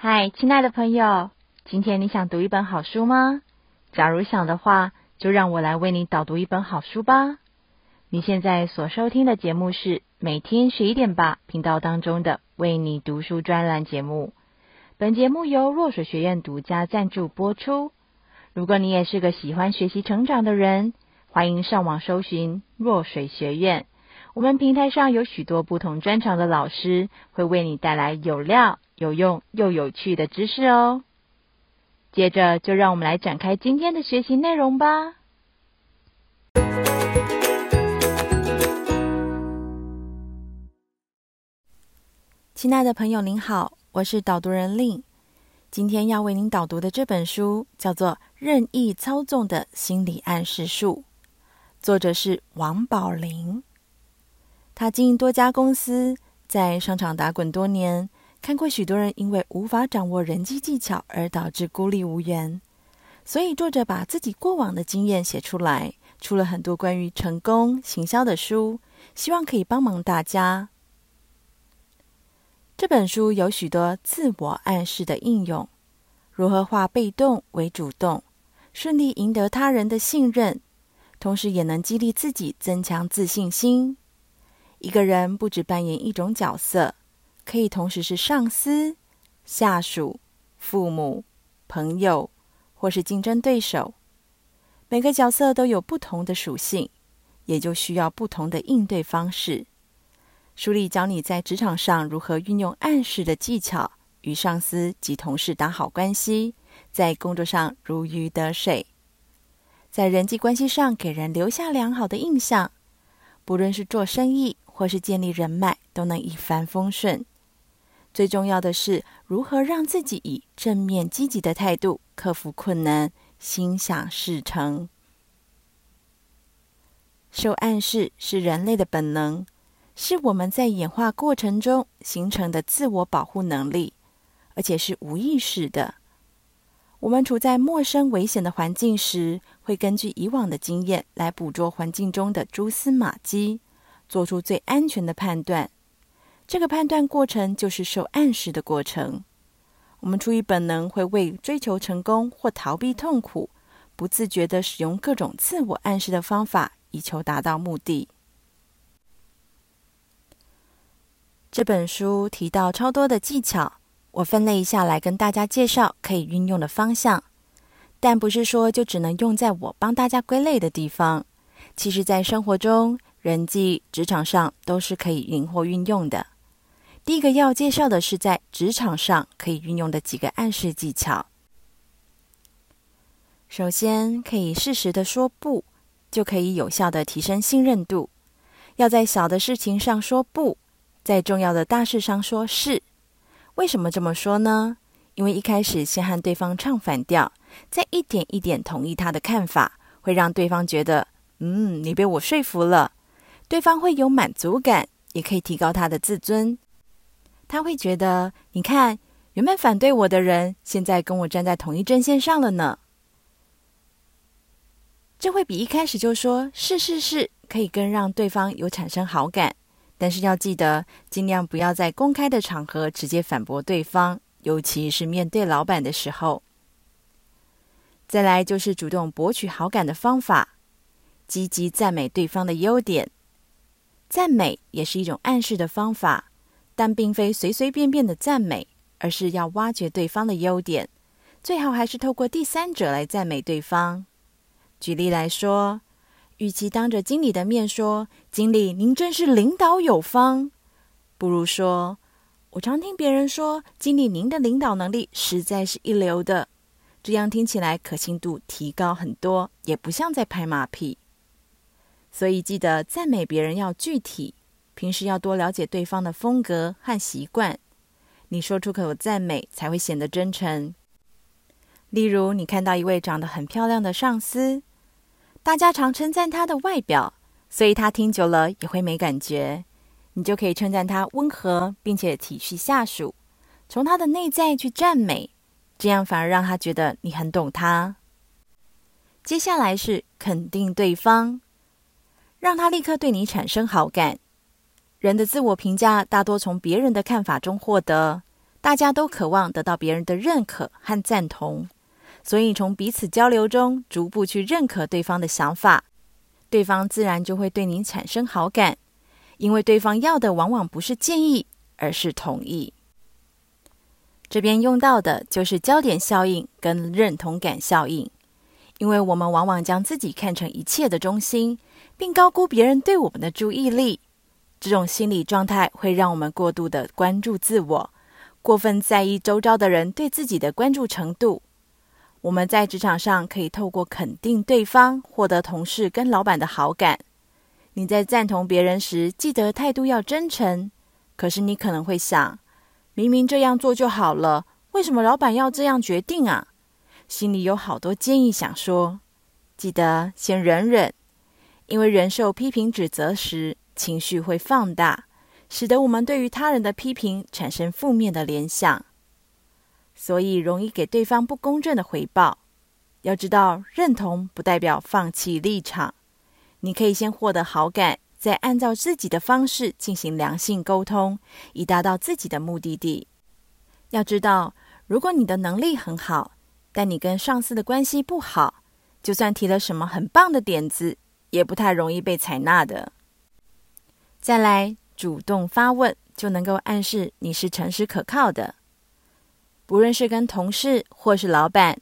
嗨，亲爱的朋友，今天你想读一本好书吗？假如想的话，就让我来为你导读一本好书吧。你现在所收听的节目是每天十一点吧频道当中的为你读书专栏节目。本节目由若水学院独家赞助播出。如果你也是个喜欢学习成长的人，欢迎上网搜寻若水学院。我们平台上有许多不同专长的老师，会为你带来有料、有用又有趣的知识哦。接着，就让我们来展开今天的学习内容吧。亲爱的朋友，您好，我是导读人令。今天要为您导读的这本书叫做《任意操纵的心理暗示术》，作者是王宝玲。他经营多家公司，在商场打滚多年，看过许多人因为无法掌握人际技巧而导致孤立无援，所以作者把自己过往的经验写出来，出了很多关于成功行销的书，希望可以帮忙大家。这本书有许多自我暗示的应用，如何化被动为主动，顺利赢得他人的信任，同时也能激励自己增强自信心。一个人不只扮演一种角色，可以同时是上司、下属、父母、朋友，或是竞争对手。每个角色都有不同的属性，也就需要不同的应对方式。书里教你在职场上如何运用暗示的技巧，与上司及同事打好关系，在工作上如鱼得水，在人际关系上给人留下良好的印象。不论是做生意，或是建立人脉，都能一帆风顺。最重要的是，如何让自己以正面积极的态度克服困难，心想事成。受暗示是人类的本能，是我们在演化过程中形成的自我保护能力，而且是无意识的。我们处在陌生危险的环境时，会根据以往的经验来捕捉环境中的蛛丝马迹。做出最安全的判断，这个判断过程就是受暗示的过程。我们出于本能，会为追求成功或逃避痛苦，不自觉的使用各种自我暗示的方法，以求达到目的。这本书提到超多的技巧，我分类一下来跟大家介绍可以运用的方向，但不是说就只能用在我帮大家归类的地方。其实，在生活中，人际、职场上都是可以灵活运用的。第一个要介绍的是在职场上可以运用的几个暗示技巧。首先，可以适时的说不，就可以有效的提升信任度。要在小的事情上说不，在重要的大事上说是。为什么这么说呢？因为一开始先和对方唱反调，再一点一点同意他的看法，会让对方觉得，嗯，你被我说服了。对方会有满足感，也可以提高他的自尊。他会觉得，你看，原本反对我的人，现在跟我站在同一阵线上了呢。这会比一开始就说“是是是”可以更让对方有产生好感。但是要记得，尽量不要在公开的场合直接反驳对方，尤其是面对老板的时候。再来就是主动博取好感的方法，积极赞美对方的优点。赞美也是一种暗示的方法，但并非随随便便的赞美，而是要挖掘对方的优点，最好还是透过第三者来赞美对方。举例来说，与其当着经理的面说“经理，您真是领导有方”，不如说“我常听别人说，经理您的领导能力实在是一流的”，这样听起来可信度提高很多，也不像在拍马屁。所以记得赞美别人要具体，平时要多了解对方的风格和习惯，你说出口赞美才会显得真诚。例如，你看到一位长得很漂亮的上司，大家常称赞他的外表，所以他听久了也会没感觉。你就可以称赞他温和，并且体恤下属，从他的内在去赞美，这样反而让他觉得你很懂他。接下来是肯定对方。让他立刻对你产生好感。人的自我评价大多从别人的看法中获得，大家都渴望得到别人的认可和赞同，所以从彼此交流中逐步去认可对方的想法，对方自然就会对你产生好感，因为对方要的往往不是建议，而是同意。这边用到的就是焦点效应跟认同感效应，因为我们往往将自己看成一切的中心，并高估别人对我们的注意力。这种心理状态会让我们过度的关注自我，过分在意周遭的人对自己的关注程度。我们在职场上可以透过肯定对方，获得同事跟老板的好感。你在赞同别人时，记得态度要真诚。可是你可能会想，明明这样做就好了，为什么老板要这样决定啊？心里有好多建议想说，记得先忍忍，因为人受批评指责时，情绪会放大，使得我们对于他人的批评产生负面的联想，所以容易给对方不公正的回报。要知道，认同不代表放弃立场，你可以先获得好感。再按照自己的方式进行良性沟通，以达到自己的目的地。要知道，如果你的能力很好，但你跟上司的关系不好，就算提了什么很棒的点子，也不太容易被采纳的。再来，主动发问就能够暗示你是诚实可靠的。不论是跟同事或是老板，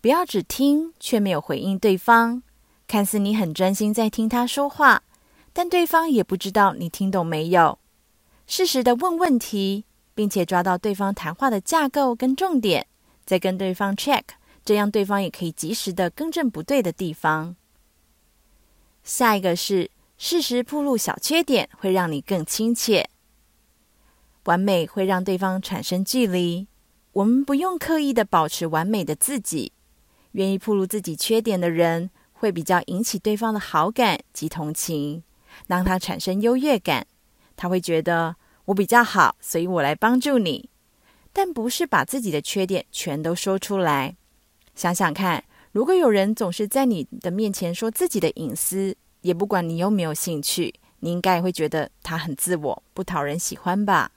不要只听却没有回应对方，看似你很专心在听他说话。但对方也不知道你听懂没有，适时的问问题，并且抓到对方谈话的架构跟重点，再跟对方 check，这样对方也可以及时的更正不对的地方。下一个是适时暴露小缺点，会让你更亲切。完美会让对方产生距离，我们不用刻意的保持完美的自己，愿意暴露自己缺点的人，会比较引起对方的好感及同情。让他产生优越感，他会觉得我比较好，所以我来帮助你。但不是把自己的缺点全都说出来。想想看，如果有人总是在你的面前说自己的隐私，也不管你有没有兴趣，你应该会觉得他很自我，不讨人喜欢吧？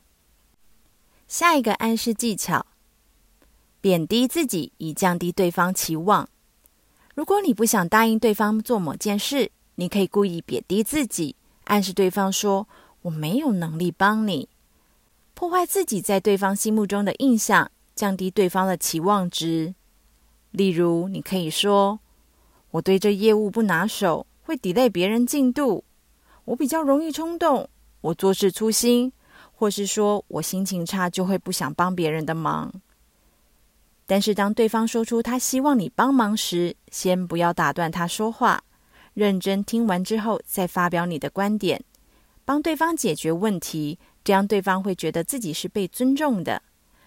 下一个暗示技巧：贬低自己，以降低对方期望。如果你不想答应对方做某件事，你可以故意贬低自己，暗示对方说：“我没有能力帮你。”破坏自己在对方心目中的印象，降低对方的期望值。例如，你可以说：“我对这业务不拿手，会 delay 别人进度。我比较容易冲动，我做事粗心，或是说我心情差，就会不想帮别人的忙。”但是，当对方说出他希望你帮忙时，先不要打断他说话。认真听完之后，再发表你的观点，帮对方解决问题，这样对方会觉得自己是被尊重的。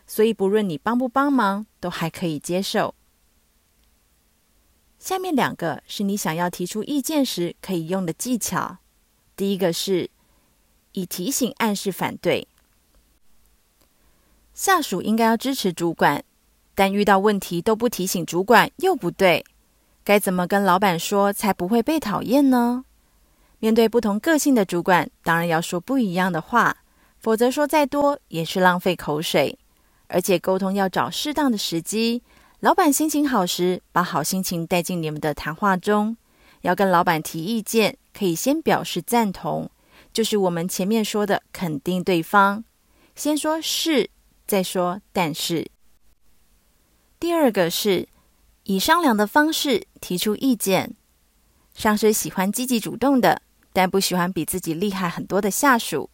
所以，不论你帮不帮忙，都还可以接受。下面两个是你想要提出意见时可以用的技巧。第一个是以提醒暗示反对，下属应该要支持主管，但遇到问题都不提醒主管，又不对。该怎么跟老板说才不会被讨厌呢？面对不同个性的主管，当然要说不一样的话，否则说再多也是浪费口水。而且沟通要找适当的时机，老板心情好时，把好心情带进你们的谈话中。要跟老板提意见，可以先表示赞同，就是我们前面说的肯定对方，先说是，再说但是。第二个是。以商量的方式提出意见。上司喜欢积极主动的，但不喜欢比自己厉害很多的下属。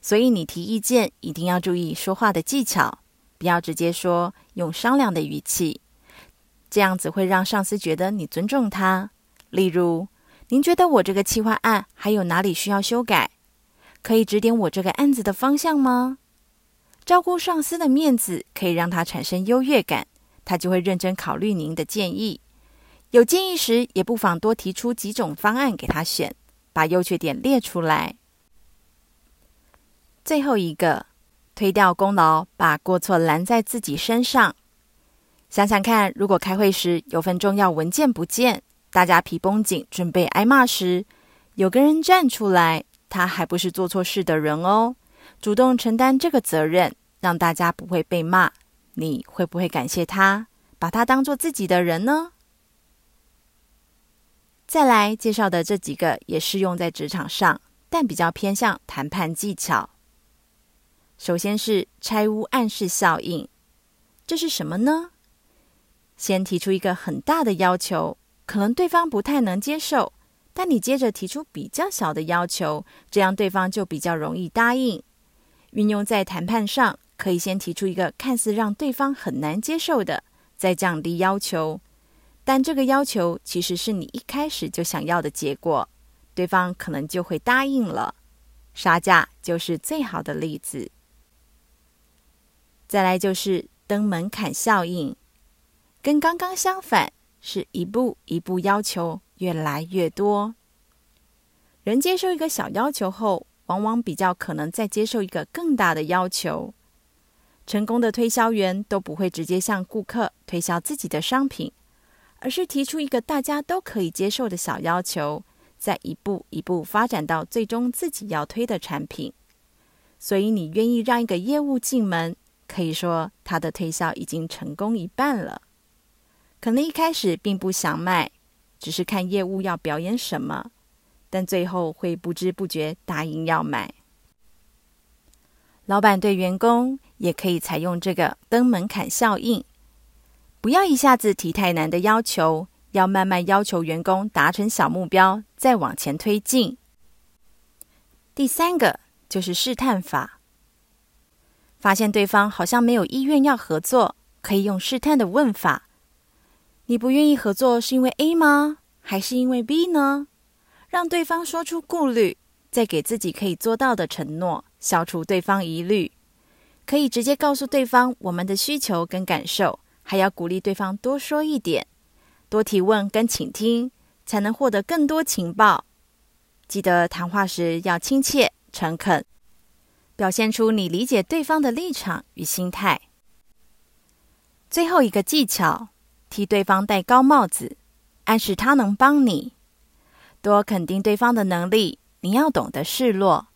所以你提意见一定要注意说话的技巧，不要直接说，用商量的语气。这样子会让上司觉得你尊重他。例如，您觉得我这个企划案还有哪里需要修改？可以指点我这个案子的方向吗？照顾上司的面子，可以让他产生优越感。他就会认真考虑您的建议，有建议时也不妨多提出几种方案给他选，把优缺点列出来。最后一个，推掉功劳，把过错揽在自己身上。想想看，如果开会时有份重要文件不见，大家皮绷紧，准备挨骂时，有个人站出来，他还不是做错事的人哦，主动承担这个责任，让大家不会被骂，你会不会感谢他，把他当做自己的人呢？再来介绍的这几个也适用在职场上，但比较偏向谈判技巧。首先是拆屋暗示效应，这是什么呢？先提出一个很大的要求，可能对方不太能接受，但你接着提出比较小的要求，这样对方就比较容易答应。运用在谈判上，可以先提出一个看似让对方很难接受的，再降低要求，但这个要求其实是你一开始就想要的结果，对方可能就会答应了。杀价就是最好的例子。再来就是登门槛效应，跟刚刚相反，是一步一步要求越来越多。人接受一个小要求后，往往比较可能再接受一个更大的要求。成功的推销员都不会直接向顾客推销自己的商品，而是提出一个大家都可以接受的小要求，再一步一步发展到最终自己要推的产品。所以，你愿意让一个业务进门，可以说，他的推销已经成功一半了。可能一开始并不想卖，只是看业务要表演什么，但最后会不知不觉答应要买。老板对员工也可以采用这个登门槛效应，不要一下子提太难的要求，要慢慢要求员工达成小目标，再往前推进。第三个就是试探法。发现对方好像没有意愿要合作，可以用试探的问法：“你不愿意合作是因为 A 吗？还是因为 B 呢？”让对方说出顾虑，再给自己可以做到的承诺，消除对方疑虑。可以直接告诉对方我们的需求跟感受，还要鼓励对方多说一点，多提问跟倾听，才能获得更多情报。记得谈话时要亲切诚恳。表现出你理解对方的立场与心态。最后一个技巧，替对方戴高帽子，暗示他能帮你，多肯定对方的能力。你要懂得示弱，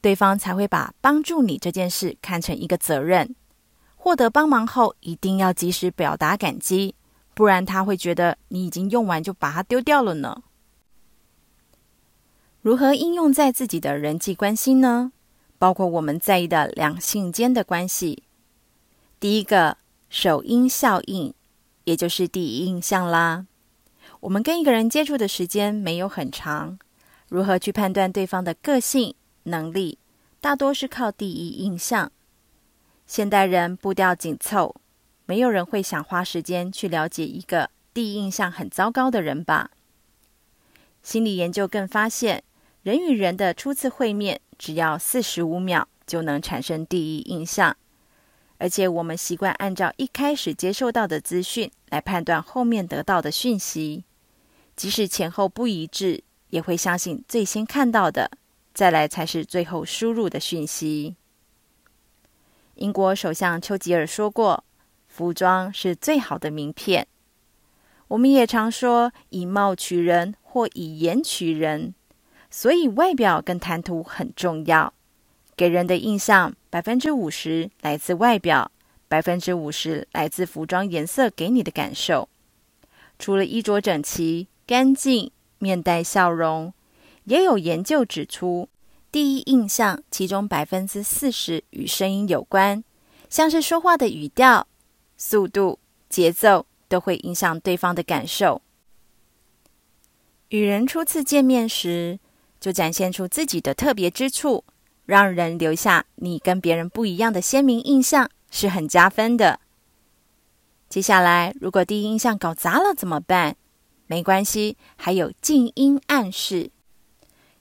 对方才会把帮助你这件事看成一个责任。获得帮忙后，一定要及时表达感激，不然他会觉得你已经用完就把它丢掉了呢。如何应用在自己的人际关系呢？包括我们在意的两性间的关系。第一个，首因效应，也就是第一印象啦。我们跟一个人接触的时间没有很长，如何去判断对方的个性、能力，大多是靠第一印象。现代人步调紧凑，没有人会想花时间去了解一个第一印象很糟糕的人吧？心理研究更发现，人与人的初次会面，只要四十五秒就能产生第一印象，而且我们习惯按照一开始接受到的资讯来判断后面得到的讯息，即使前后不一致，也会相信最先看到的，再来才是最后输入的讯息。英国首相丘吉尔说过：“服装是最好的名片。”我们也常说“以貌取人”或“以言取人”。所以，外表跟谈吐很重要。给人的印象，百分之五十来自外表，百分之五十来自服装颜色给你的感受。除了衣着整齐、干净、面带笑容，也有研究指出，第一印象其中百分之四十与声音有关，像是说话的语调、速度、节奏，都会影响对方的感受。与人初次见面时，就展现出自己的特别之处，让人留下你跟别人不一样的鲜明印象，是很加分的。接下来，如果第一印象搞砸了怎么办？没关系，还有静音暗示，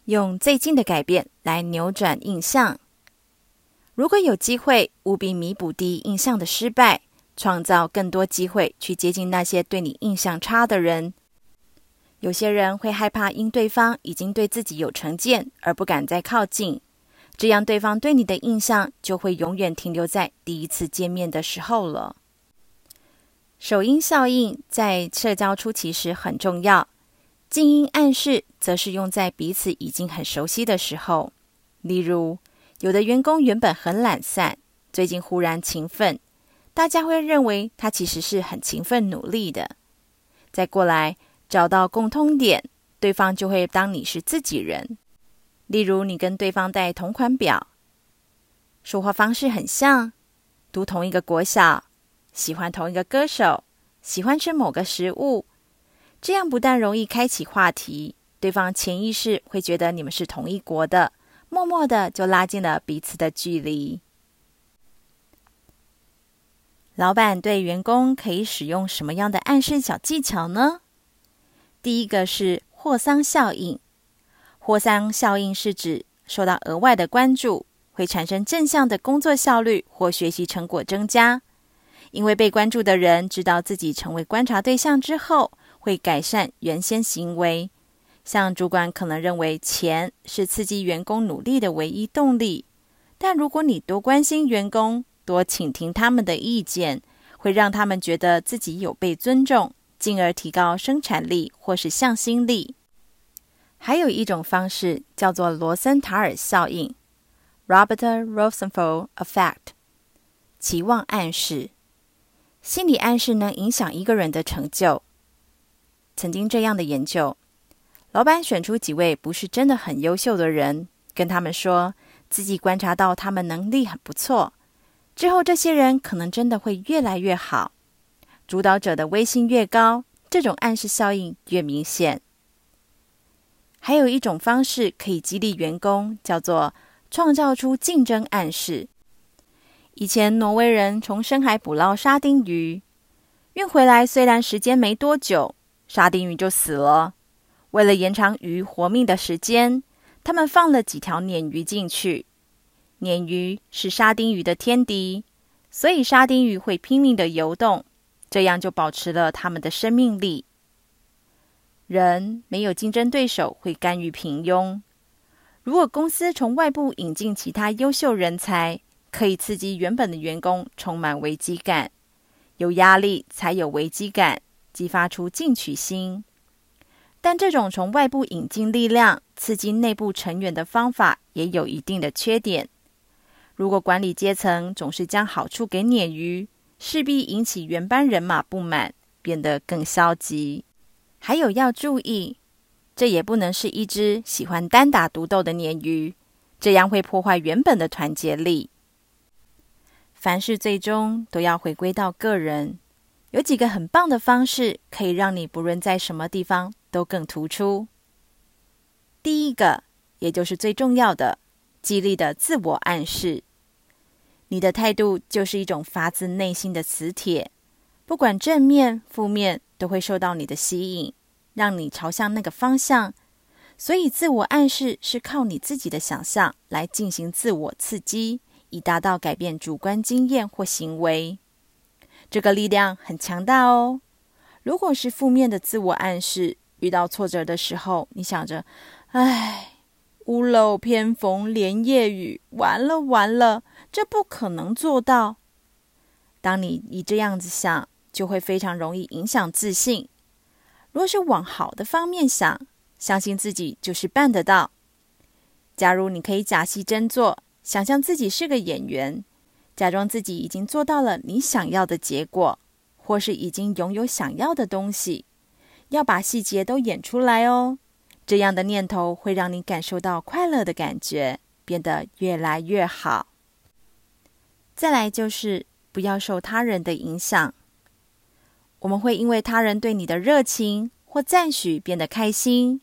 用最近的改变来扭转印象。如果有机会，务必弥补第一印象的失败，创造更多机会去接近那些对你印象差的人。有些人会害怕，因对方已经对自己有成见而不敢再靠近，这样对方对你的印象就会永远停留在第一次见面的时候了。首因效应在社交初期时很重要，近因暗示则是用在彼此已经很熟悉的时候。例如，有的员工原本很懒散，最近忽然勤奋，大家会认为他其实是很勤奋努力的。再过来找到共通点，对方就会当你是自己人。例如，你跟对方戴同款表，说话方式很像，读同一个国小，喜欢同一个歌手，喜欢吃某个食物，这样不但容易开启话题，对方潜意识会觉得你们是同一国的，默默的就拉近了彼此的距离。老板对员工可以使用什么样的暗示小技巧呢？第一个是霍桑效应。霍桑效应是指受到额外的关注，会产生正向的工作效率或学习成果增加。因为被关注的人知道自己成为观察对象之后，会改善原先行为。像主管可能认为钱是刺激员工努力的唯一动力，但如果你多关心员工，多倾听他们的意见，会让他们觉得自己有被尊重，进而提高生产力或是向心力。还有一种方式叫做罗森塔尔效应 （Robert Rosenthal Effect），期望暗示。心理暗示能影响一个人的成就。曾经这样的研究，老板选出几位不是真的很优秀的人，跟他们说自己观察到他们能力很不错。之后，这些人可能真的会越来越好。主导者的威信越高，这种暗示效应越明显。还有一种方式可以激励员工，叫做创造出竞争暗示。以前，挪威人从深海捕捞沙丁鱼，运回来虽然时间没多久，沙丁鱼就死了。为了延长鱼活命的时间，他们放了几条鲶鱼进去。鲶鱼是沙丁鱼的天敌，所以沙丁鱼会拼命的游动，这样就保持了他们的生命力。人没有竞争对手，会甘于平庸。如果公司从外部引进其他优秀人才，可以刺激原本的员工充满危机感。有压力才有危机感，激发出进取心。但这种从外部引进力量刺激内部成员的方法，也有一定的缺点。如果管理阶层总是将好处给鲶鱼，势必引起原班人马不满，变得更消极。还有要注意，这也不能是一只喜欢单打独斗的鲶鱼，这样会破坏原本的团结力。凡事最终都要回归到个人，有几个很棒的方式，可以让你不论在什么地方都更突出。第一个，也就是最重要的。激励的自我暗示，你的态度就是一种发自内心的磁铁，不管正面、负面，都会受到你的吸引，让你朝向那个方向。所以，自我暗示是靠你自己的想象来进行自我刺激，以达到改变主观经验或行为。这个力量很强大哦。如果是负面的自我暗示，遇到挫折的时候，你想着，唉。屋漏偏逢连夜雨，完了完了，这不可能做到。当你一这样子想，就会非常容易影响自信。若是往好的方面想，相信自己就是办得到。假如你可以假戏真做，想象自己是个演员，假装自己已经做到了你想要的结果，或是已经拥有想要的东西，要把细节都演出来哦。这样的念头会让你感受到快乐的感觉，变得越来越好。再来就是不要受他人的影响。我们会因为他人对你的热情或赞许变得开心，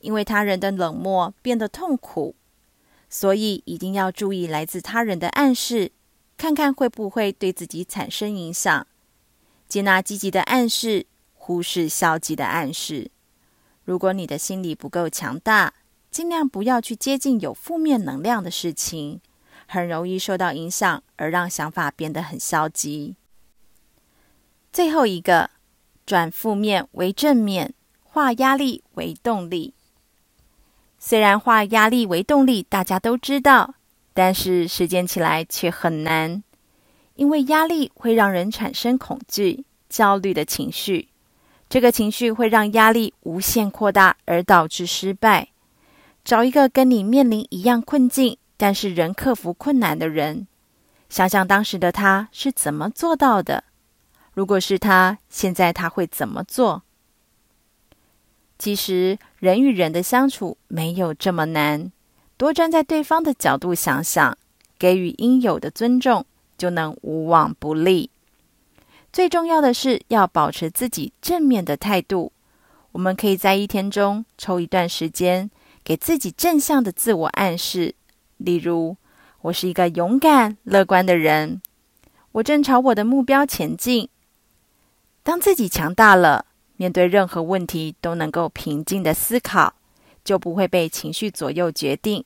因为他人的冷漠变得痛苦。所以一定要注意来自他人的暗示，看看会不会对自己产生影响。接纳积极的暗示，忽视消极的暗示。如果你的心理不够强大，尽量不要去接近有负面能量的事情，很容易受到影响，而让想法变得很消极。最后一个，转负面为正面，化压力为动力。虽然化压力为动力大家都知道，但是实践起来却很难，因为压力会让人产生恐惧、焦虑的情绪。这个情绪会让压力无限扩大，而导致失败。找一个跟你面临一样困境，但是仍克服困难的人，想想当时的他是怎么做到的。如果是他，现在他会怎么做？其实人与人的相处没有这么难，多站在对方的角度想想，给予应有的尊重，就能无往不利。最重要的是要保持自己正面的态度。我们可以在一天中抽一段时间，给自己正向的自我暗示，例如：我是一个勇敢、乐观的人，我正朝我的目标前进。当自己强大了，面对任何问题都能够平静的思考，就不会被情绪左右决定，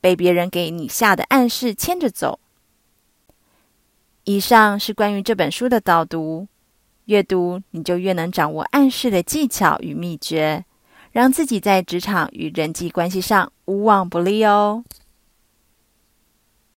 被别人给你下的暗示牵着走。以上是关于这本书的导读。越读你就越能掌握暗示的技巧与秘诀，让自己在职场与人际关系上无往不利哦。